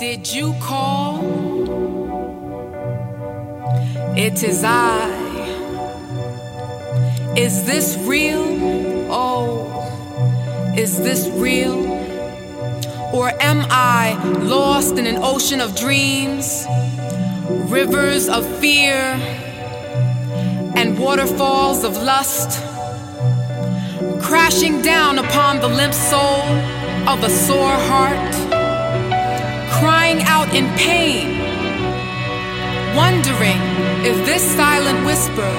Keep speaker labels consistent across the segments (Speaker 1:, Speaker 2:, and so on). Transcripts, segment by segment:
Speaker 1: Did you call? It is I. Is this real? Oh, is this real? Or am I lost in an ocean of dreams, rivers of fear, and waterfalls of lust, crashing down upon the limp soul of a sore heart? Crying out in pain, wondering if this silent whisper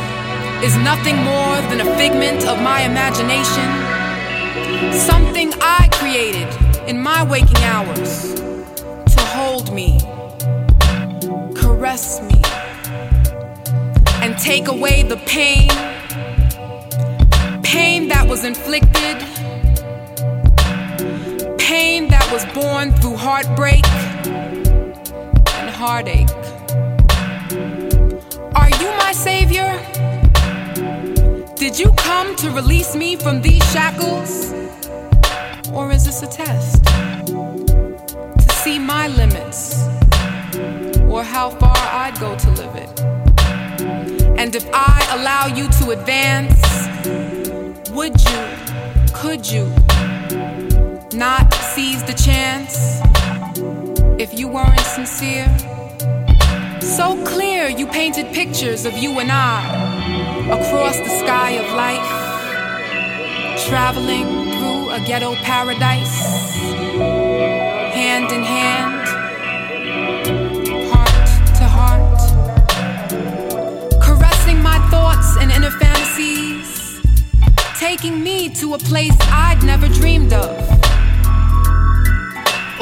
Speaker 1: is nothing more than a figment of my imagination, something I created in my waking hours to hold me, caress me, and take away the pain, pain that was inflicted pain that was born through heartbreak heartache. Are you my savior? Did you come to release me from these shackles? Or is this a test? To see my limits or how far I'd go to live it. And if I allow you to advance, would you, could you? not seize the chance if you weren't sincere? So clear you painted pictures of you and I across the sky of life, traveling through a ghetto paradise, hand in hand, heart to heart, caressing my thoughts and inner fantasies, taking me to a place I'd never dreamed of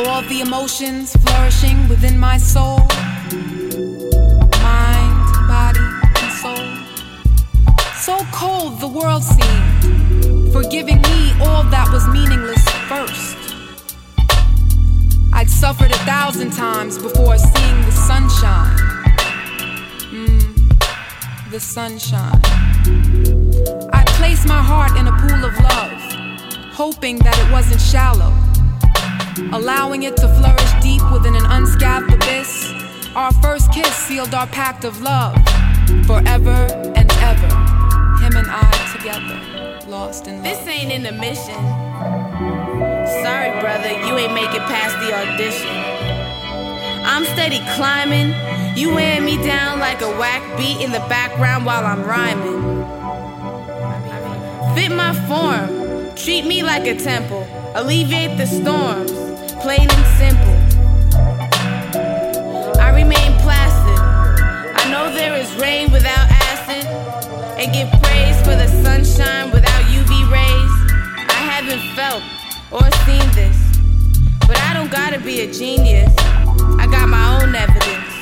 Speaker 1: all the emotions flourishing within my soul mind, body, and soul. So cold the world seemed, forgiving me all that was meaningless first. I'd suffered a thousand times before seeing the sunshine. Mm, the sunshine. I placed my heart in a pool of love, hoping that it wasn't shallow allowing it to flourish deep within an unscathed abyss. Our first kiss sealed our pact of love forever and ever. Him and I together, lost in love.
Speaker 2: This ain't an mission. Sorry, brother, you ain't make it past the audition. I'm steady climbing. You wearing me down like a whack beat in the background while I'm rhyming. Fit my form, treat me like a temple, alleviate the storms plain and simple. I remain placid. I know there is rain without acid, and give praise for the sunshine without UV rays. I haven't felt or seen this, but I don't gotta be a genius. I got my own evidence.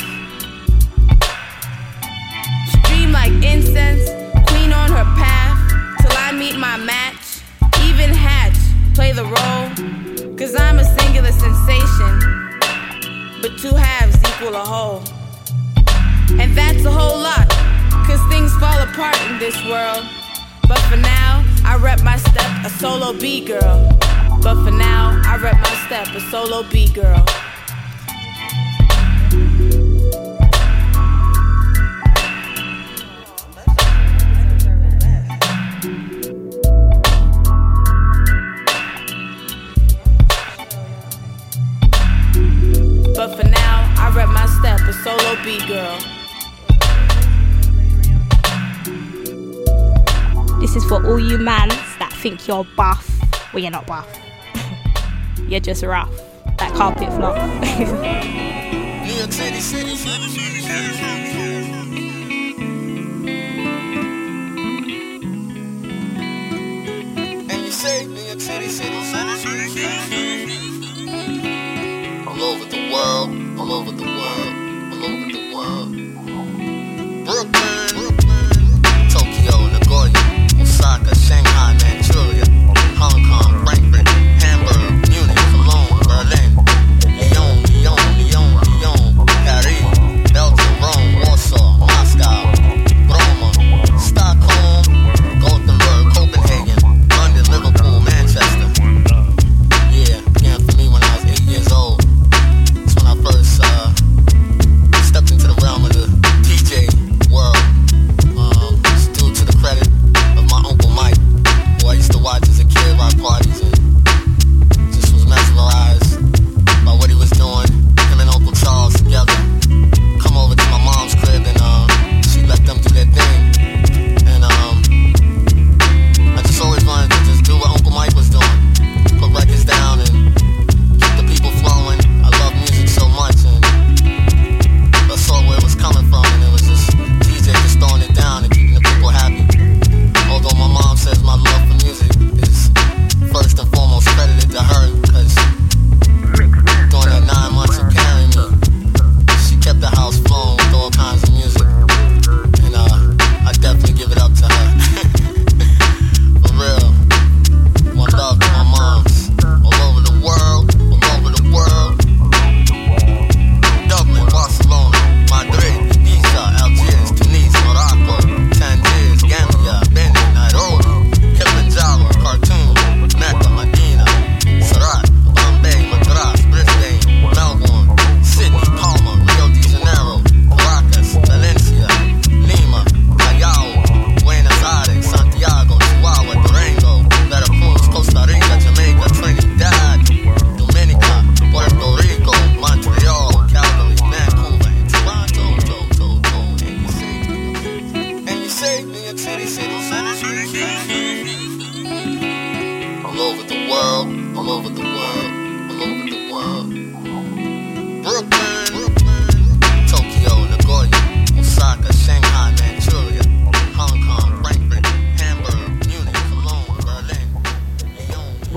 Speaker 2: Stream like incense, queen on her path, till I meet my match. Even hatch, play the role. Cause I'm a sensation, but two halves equal a whole. And that's a whole lot, cause things fall apart in this world. But for now, I rep my step, a solo B girl. But for now, I rep my step, a solo B girl.
Speaker 3: All you mans that think you're buff. Well, you're not buff. you're just rough. That carpet flop.
Speaker 4: all over the world, all over the world,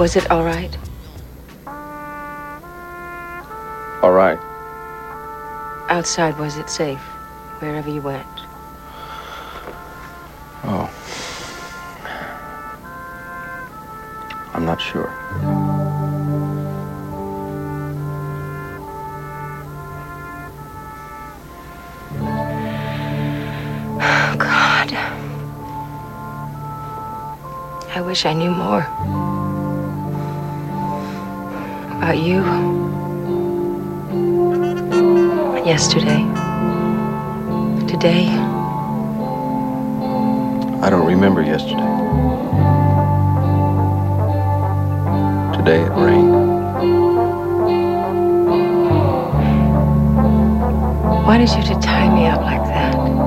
Speaker 4: Was
Speaker 5: it all right?
Speaker 6: All right.
Speaker 5: Outside, was it safe? Wherever you went?
Speaker 6: Oh. I'm not sure.
Speaker 5: Oh, God. I wish I knew more. About you. Yesterday. Today.
Speaker 6: I don't remember yesterday. Today it rained.
Speaker 5: Why did you to tie me up like that?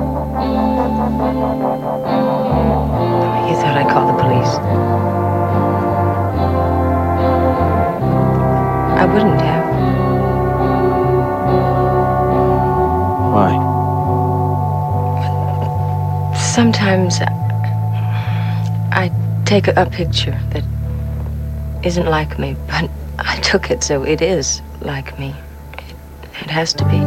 Speaker 5: Wouldn't have.
Speaker 6: Why?
Speaker 5: Sometimes I take a picture that isn't like me, but I took it so it is like me. It, it has to be.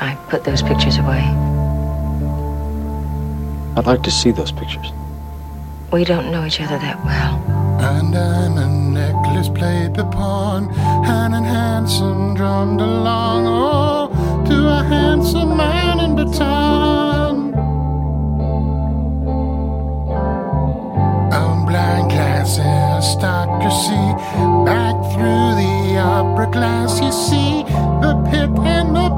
Speaker 5: I put those pictures away.
Speaker 6: I'd like to see those pictures.
Speaker 5: We don't know each other that well.
Speaker 7: And I'm a necklace played upon, hand in handsome drummed along, oh, to a handsome man in baton. Blind class aristocracy, back through the opera glass, you see the pit and the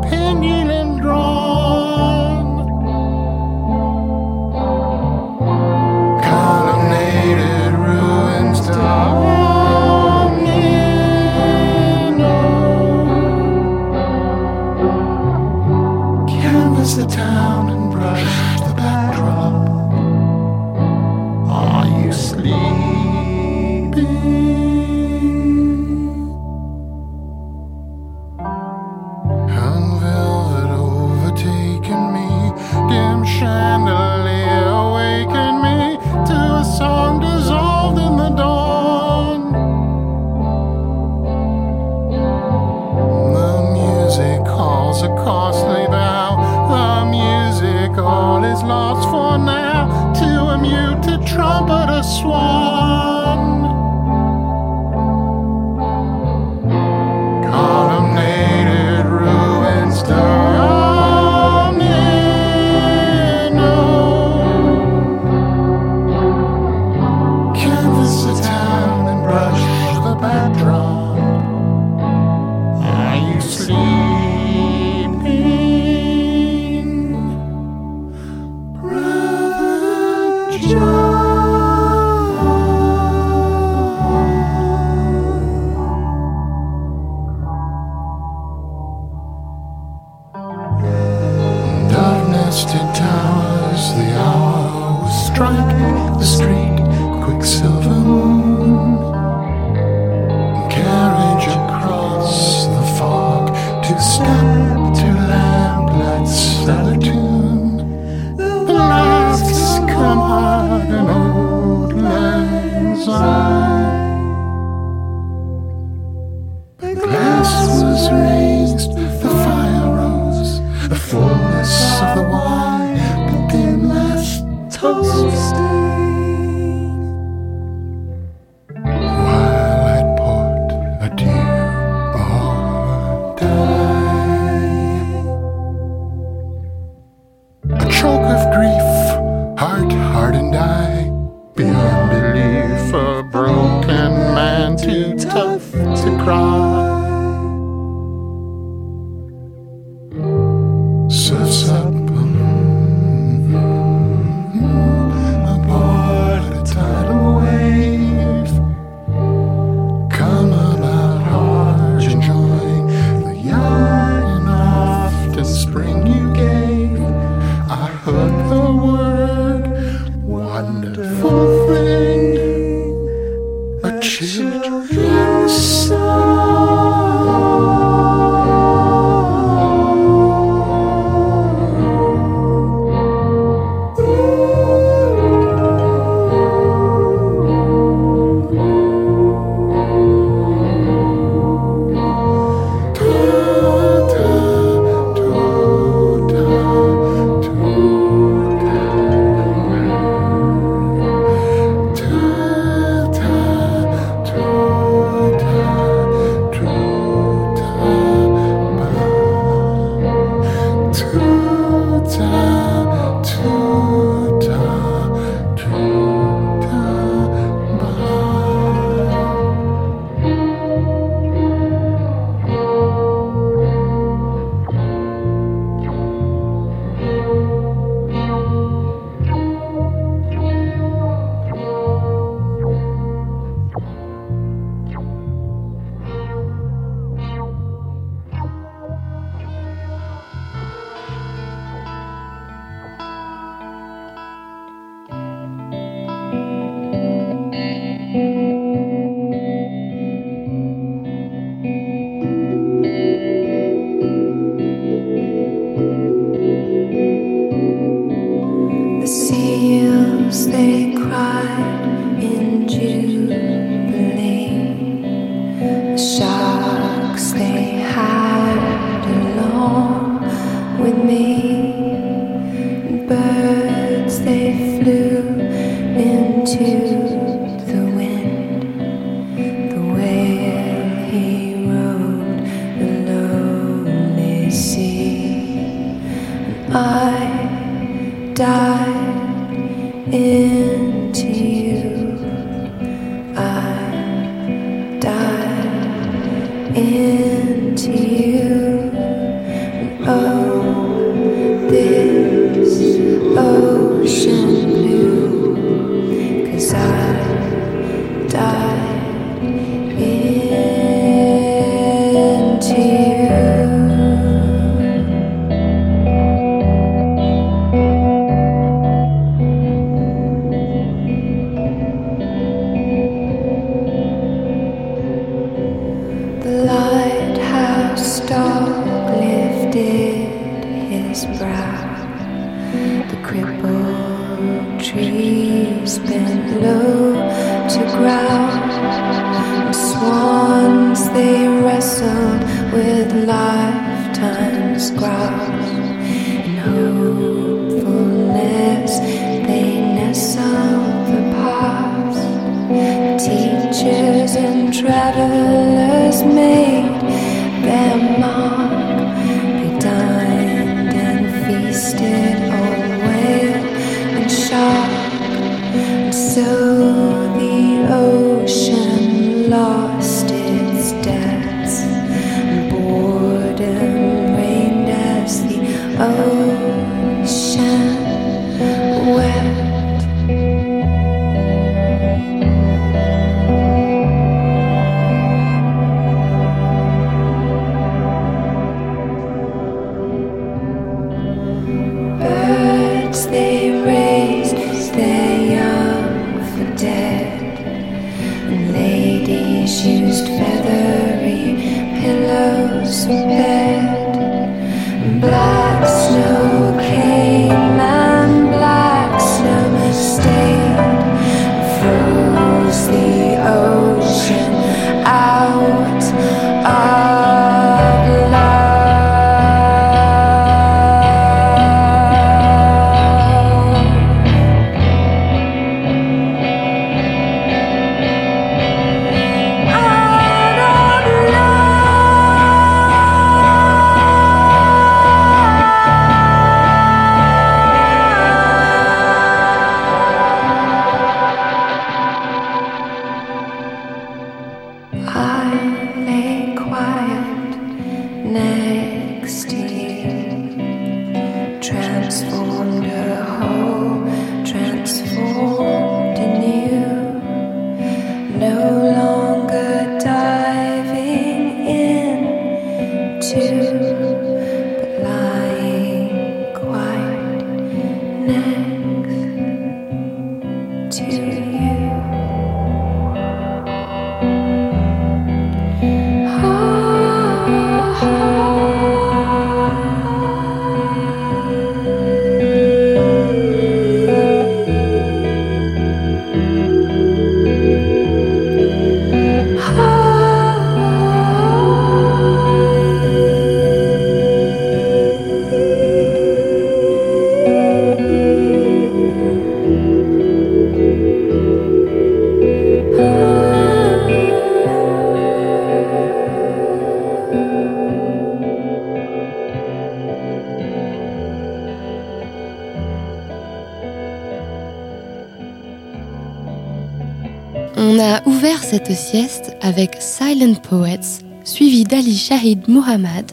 Speaker 8: sieste avec Silent Poets, suivi d'Ali Shahid Muhammad,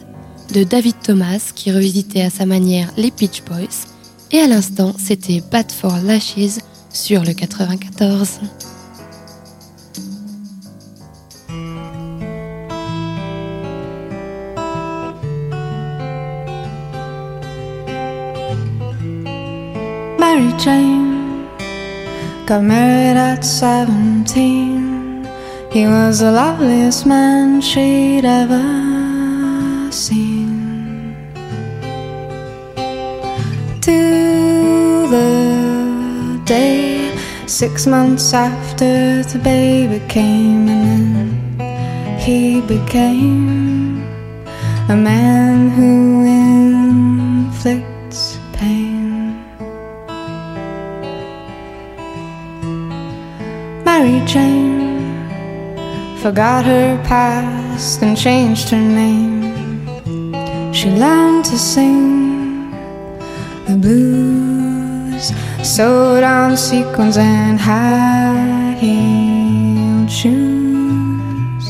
Speaker 8: de David Thomas qui revisitait à sa manière les Peach Boys, et à l'instant c'était Bad for Lashes sur le 94.
Speaker 9: Mary Jane got married at 17. He was the loveliest man she'd ever seen. To the day, six months after the baby came, and then he became a man who forgot her past and changed her name. She learned to sing the blues, sewed on sequins and high heeled shoes.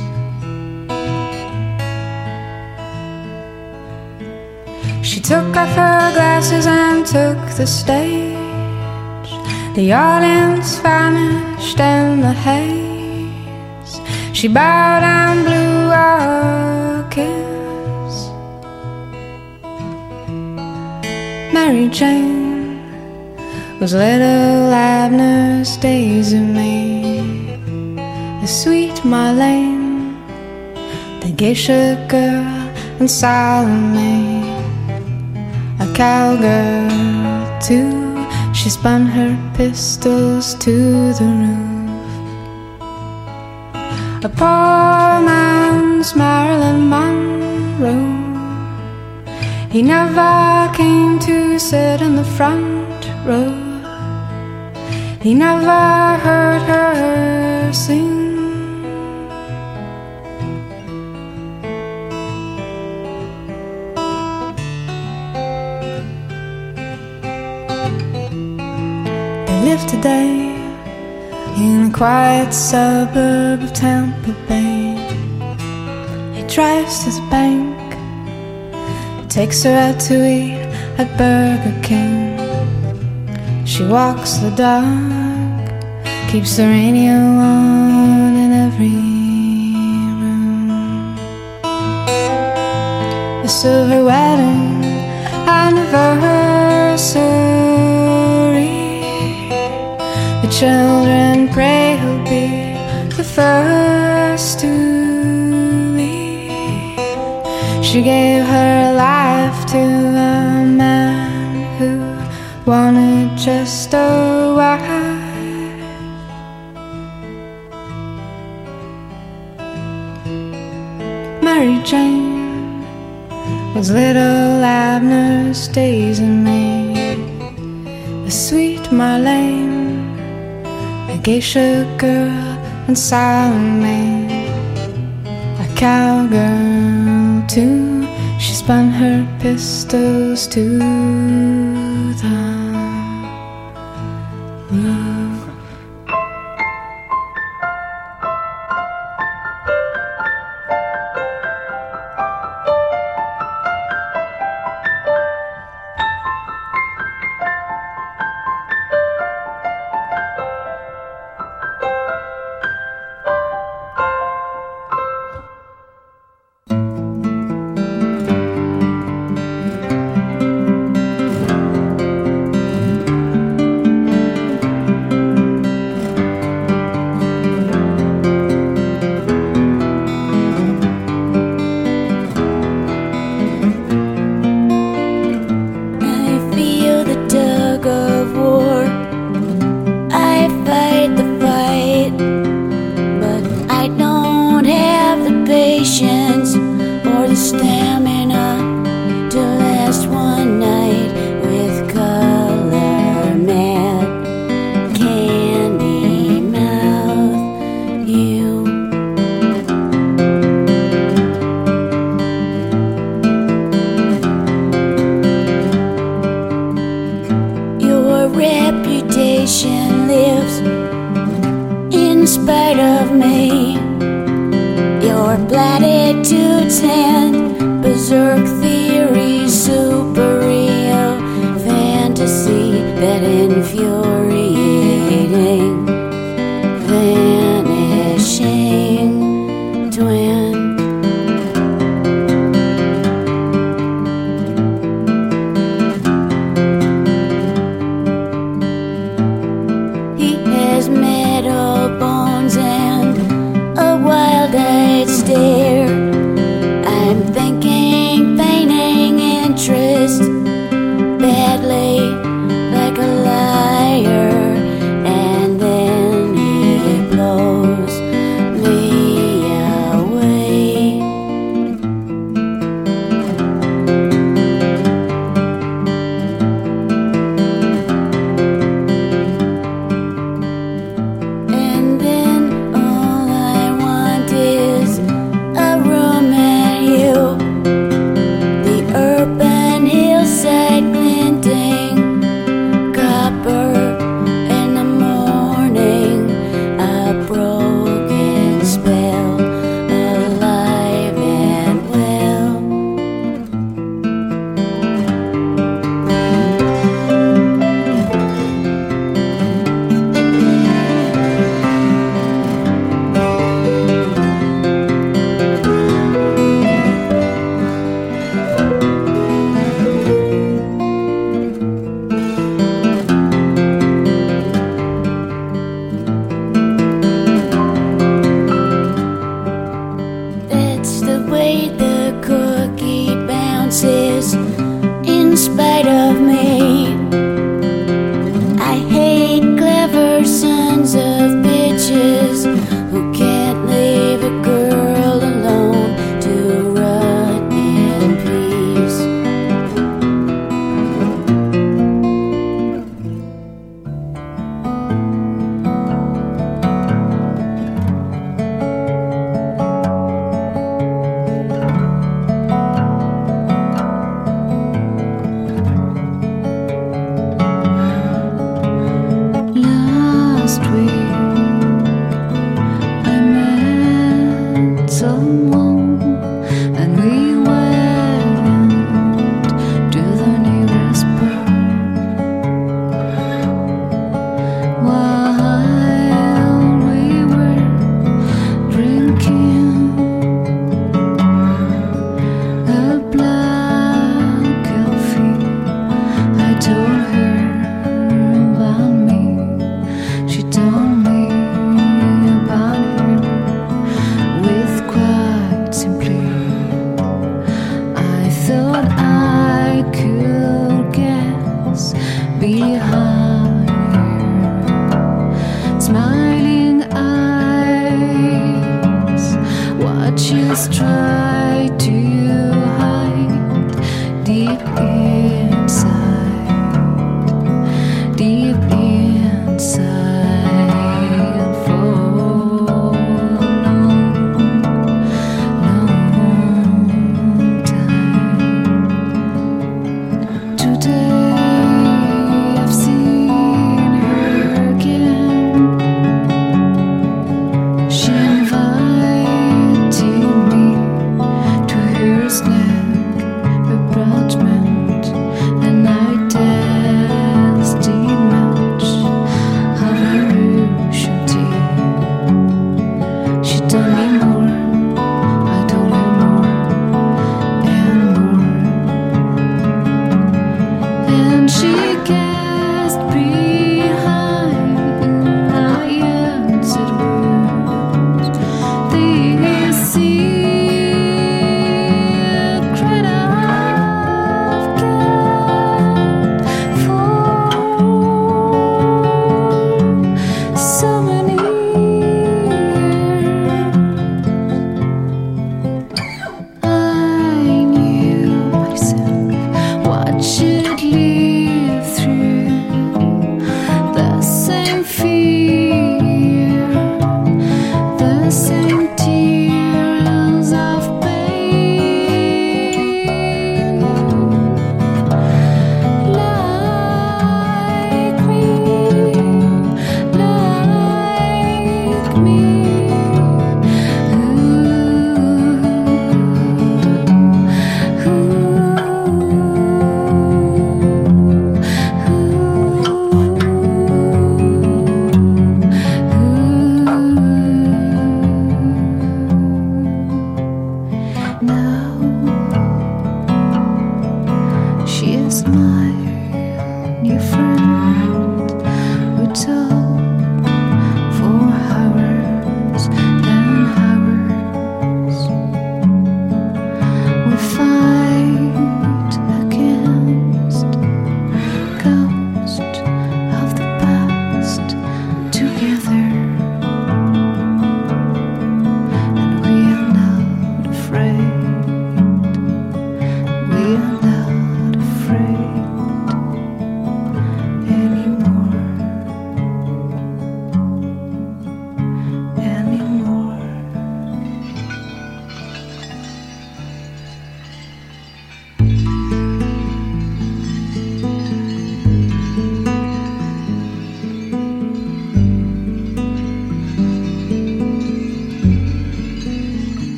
Speaker 9: She took off her glasses and took the stage. The audience vanished in the haze. She bowed and blew a kiss. Mary Jane was little Abner's Daisy Mae, the sweet Marlene, the geisha girl, and Salome, a cowgirl too. She spun her pistols to the roof. A poor man's Marilyn Monroe. He never came to sit in the front row. He never heard her sing. They live today quiet suburb of Tampa Bay. He drives to the bank, takes her out to eat at Burger King. She walks the dog, keeps the radio on girl, and Salome, a cowgirl too. She spun her pistols to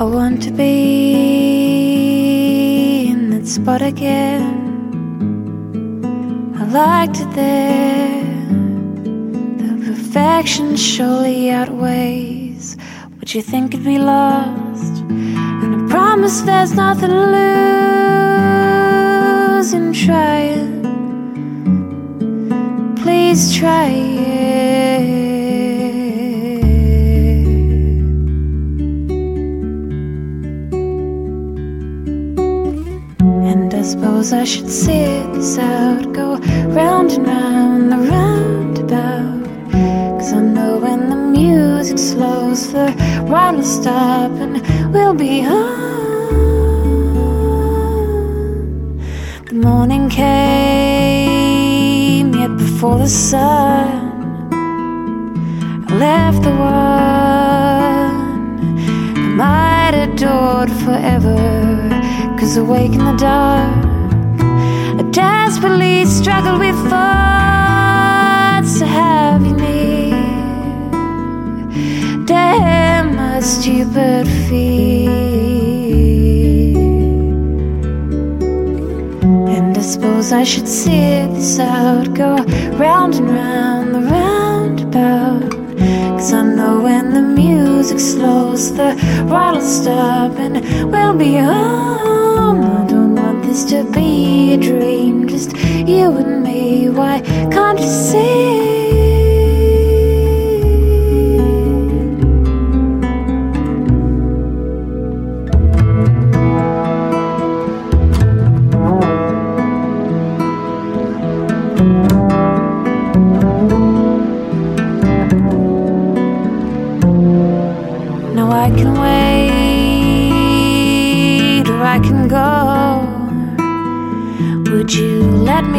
Speaker 10: I want to be in that spot again. I liked it there. The perfection surely outweighs what you think could be lost. And I promise there's nothing to lose in trying. Please try I I should sit this out, go round and round the roundabout. Cause I know when the music slows, the ride will stop and we'll be home. The morning came yet before the sun. I left the one I might adored forever. Cause awake in the dark, desperately struggled with thoughts have you near. Damn my stupid fear. And I suppose I should sit this out, go round and round the roundabout. Cause I know when the music slows, the ride will stop and we'll be home. This to be a dream, just you and me. Why can't you see?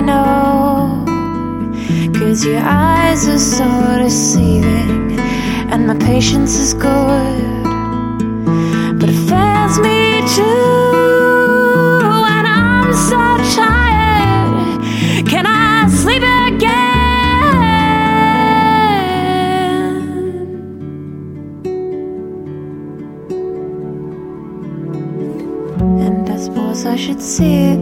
Speaker 10: Know. Cause your eyes are so deceiving, and my patience is good. But it fails me too, and I'm so tired. Can I sleep again? And I suppose I should see this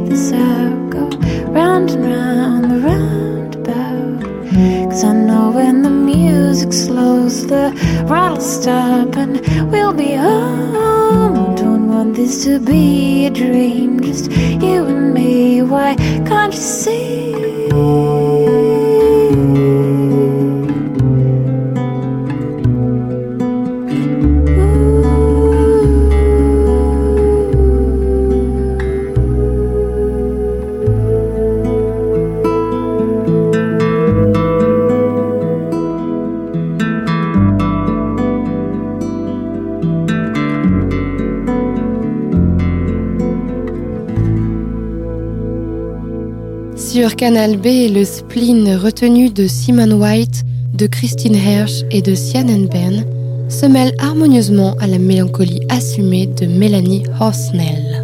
Speaker 11: Sur Canal B, le spleen retenu de Simon White, de Christine Hersch et de Sian Ben se mêle harmonieusement à la mélancolie assumée de Mélanie Horsnell.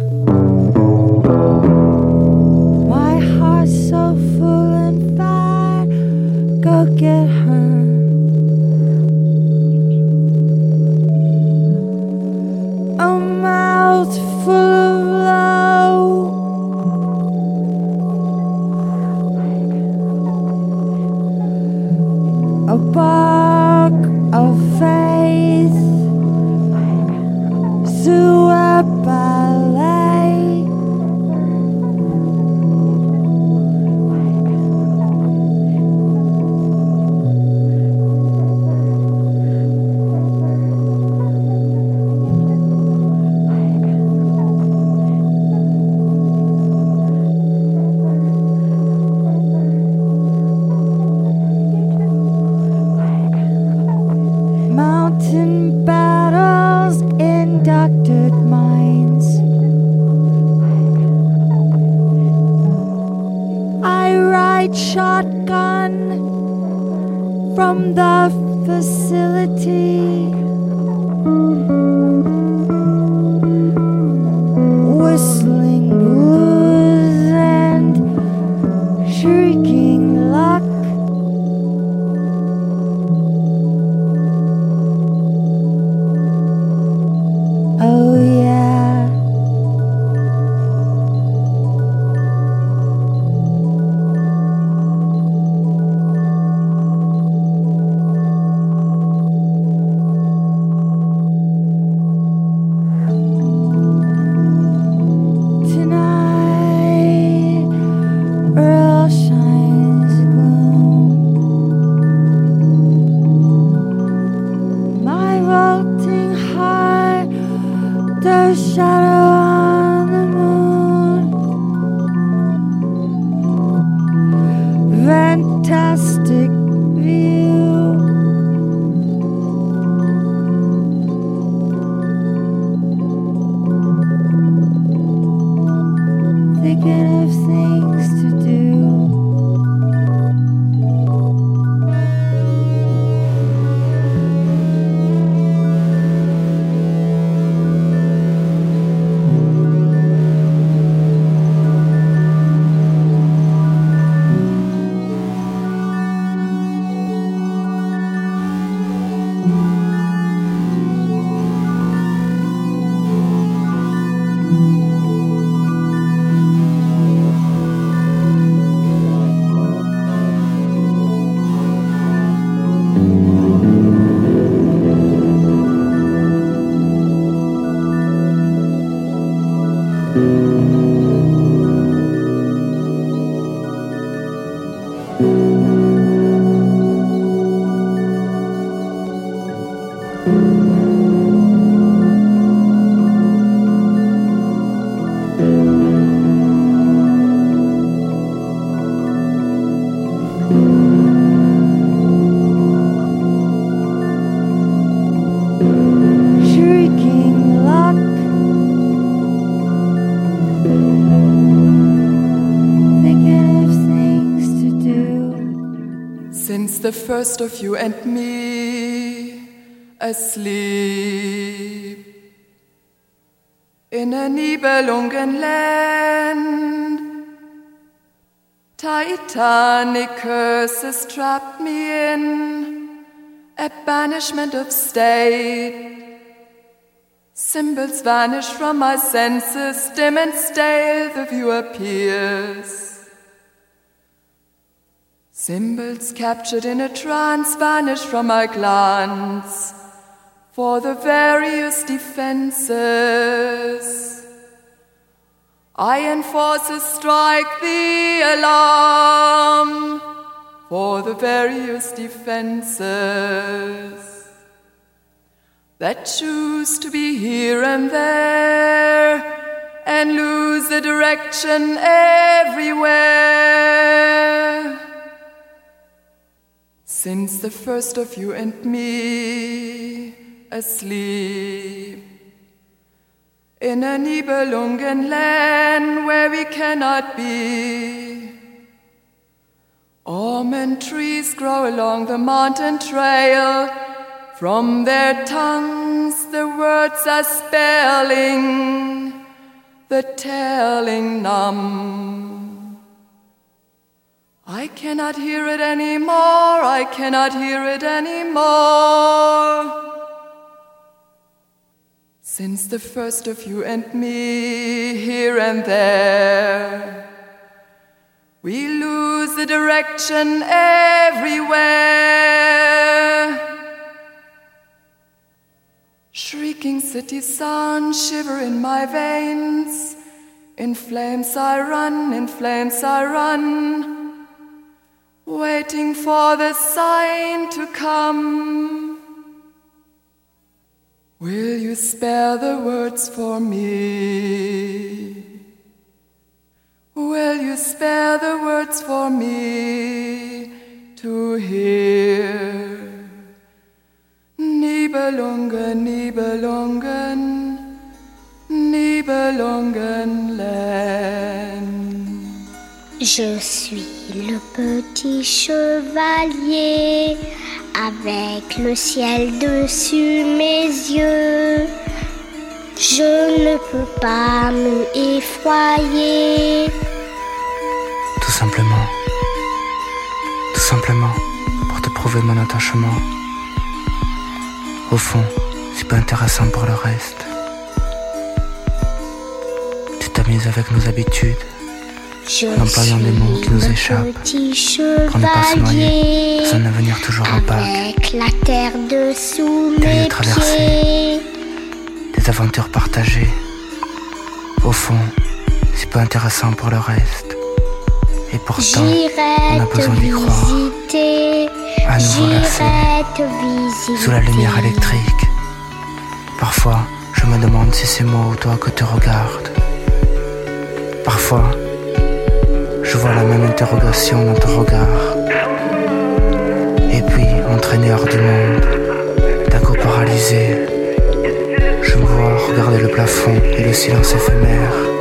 Speaker 12: Of
Speaker 13: you and me asleep in a Nibelungenland. Titanic curses trapped me in a banishment of state. Symbols vanish from my senses, dim and stale, the view appears. Symbols captured in a trance vanish from my glance for the various defenses. Iron forces strike the alarm for the various defenses that choose to be here and there and lose the direction everywhere. Since the first of you and me asleep in a Nibelungen land where we cannot be. Almond trees grow along the mountain trail. From their tongues, the words are spelling, the telling numb. I cannot hear it anymore, I cannot hear it anymore. Since the first of you and me, here and there, we lose the direction everywhere. Shrieking city sun shiver in my veins. In flames I run, in flames I run, waiting for the sign to come. Will you spare the words for me? Will you spare the words for me to hear? Nibelungen, Nibelungen, Nibelungenland.
Speaker 14: Je suis le petit chevalier avec le ciel dessus mes yeux. Je ne peux pas me effroyer.
Speaker 15: Tout simplement. Tout simplement pour te prouver mon attachement. Au fond, c'est pas intéressant pour le reste. Tu t'amuses avec nos habitudes.
Speaker 14: Je
Speaker 15: en employant des mots qui nous échappent pour ne pas se noyer dans un avenir toujours opaque.
Speaker 14: avec la terre dessous mes
Speaker 15: traversés.
Speaker 14: pieds.
Speaker 15: Des aventures partagées. Au fond, c'est pas intéressant pour le reste. Et pourtant, on a besoin d'y croire. À nouveau
Speaker 14: visiter.
Speaker 15: sous la lumière électrique. Parfois, je me demande si c'est moi ou toi que te regarde. Parfois, je vois la même interrogation dans ton regard. Et puis, entraîné hors du monde, d'un coup paralysé, je me vois regarder le plafond et le silence éphémère.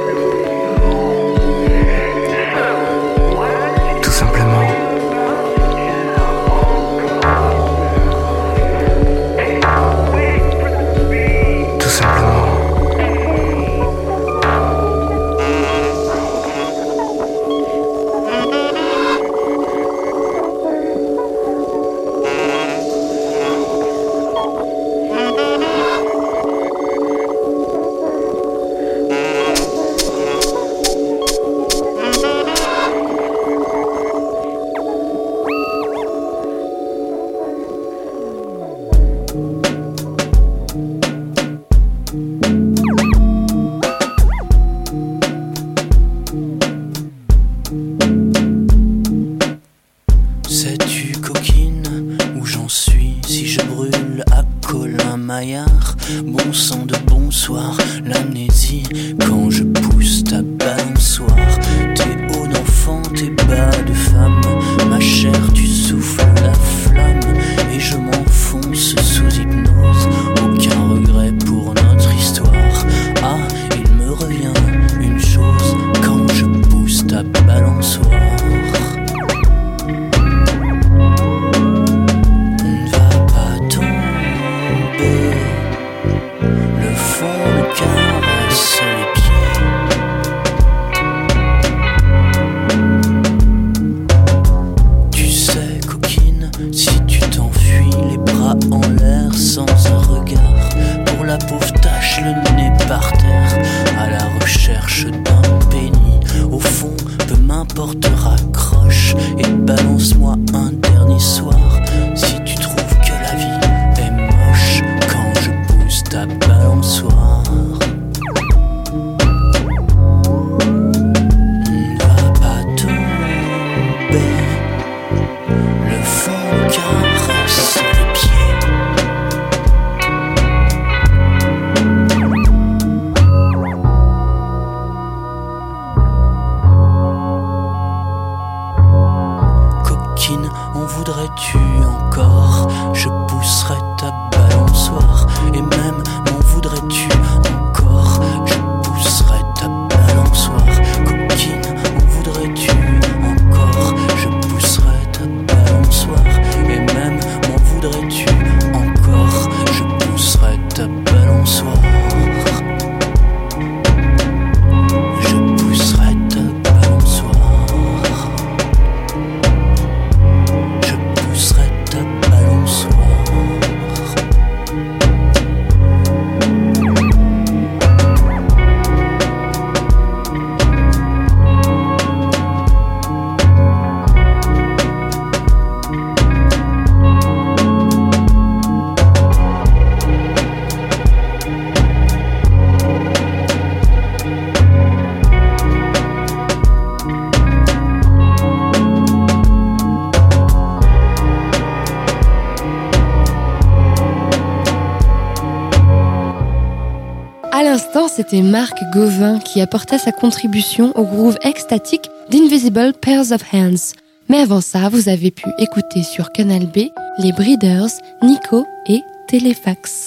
Speaker 16: Maillard, bon sang de bonsoir, l'amnésie, quand je pousse ta balançoire, tes hauts d'enfant, tes bas de femme, ma chair, tu souffles la flamme, et je m'enfonce sous
Speaker 8: c'était Marc Gauvin qui apportait sa contribution au groove extatique d'Invisible Pairs of Hands. Mais avant ça, vous avez pu écouter sur Canal B les Breeders, Nico et Téléfax.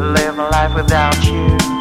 Speaker 17: Live life without you.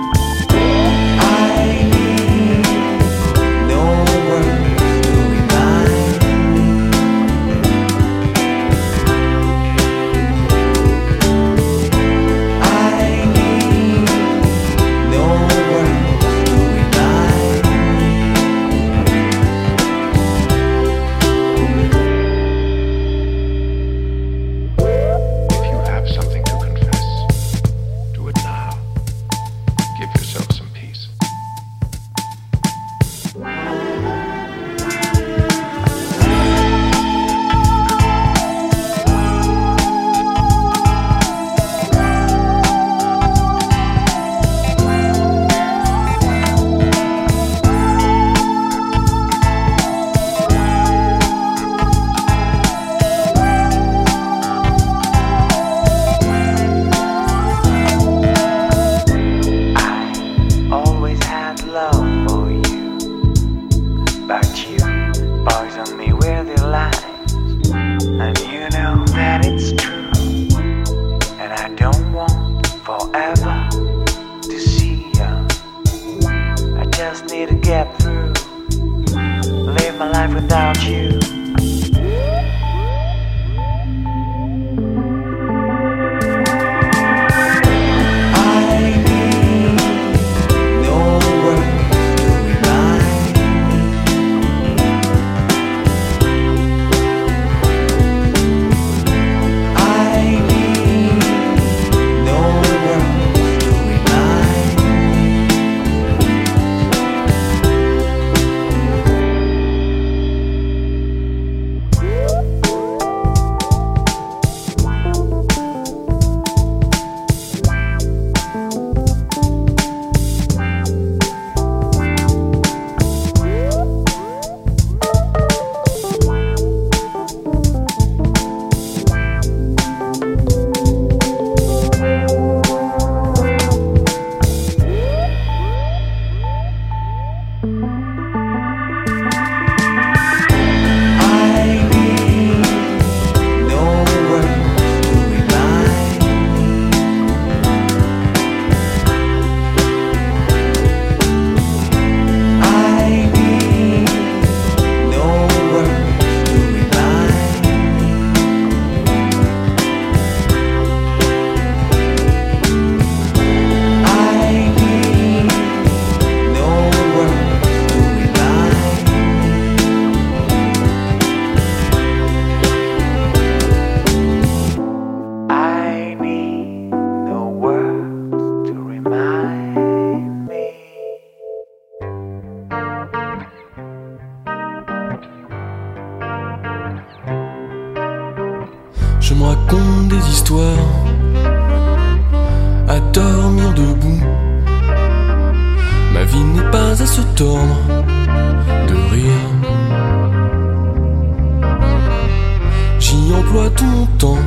Speaker 18: J'y emploie tout mon temps,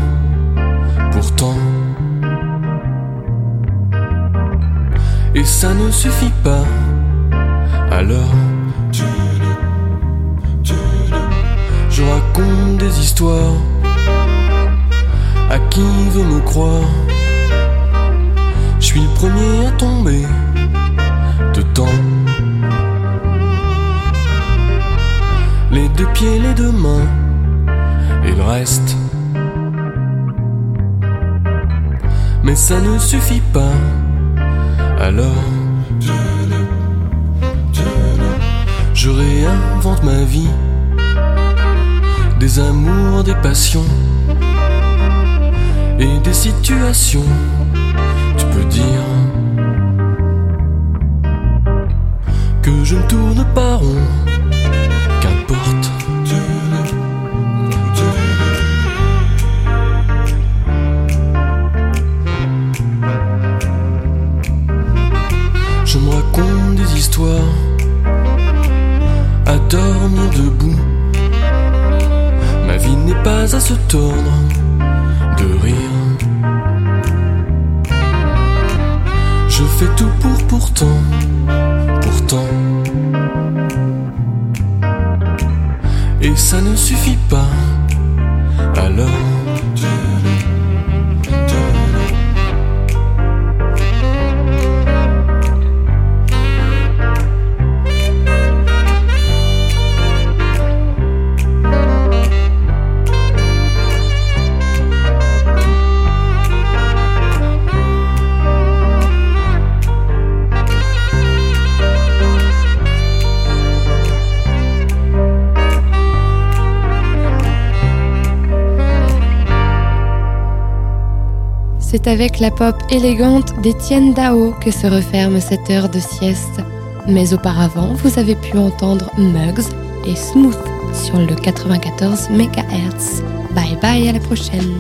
Speaker 18: pourtant. Et ça ne suffit pas. Alors, je raconte des histoires à qui veut me croire. Je suis le premier à tomber dedans. Les deux pieds, les deux mains et le reste. Mais ça ne suffit pas. Alors, je réinvente ma vie. Des amours, des passions et des situations, tu peux dire que je ne tourne pas rond, qu'importe. Histoires à dormir debout. Ma vie n'est pas à se tordre de rire. Je fait tout pour pourtant, pourtant. Et ça ne suffit pas, alors.
Speaker 8: C'est avec la pop élégante d'Étienne Dao que se referme cette heure de sieste. Mais auparavant, vous avez pu entendre Mugs et Smooth sur le 94 MHz. Bye bye, à la prochaine.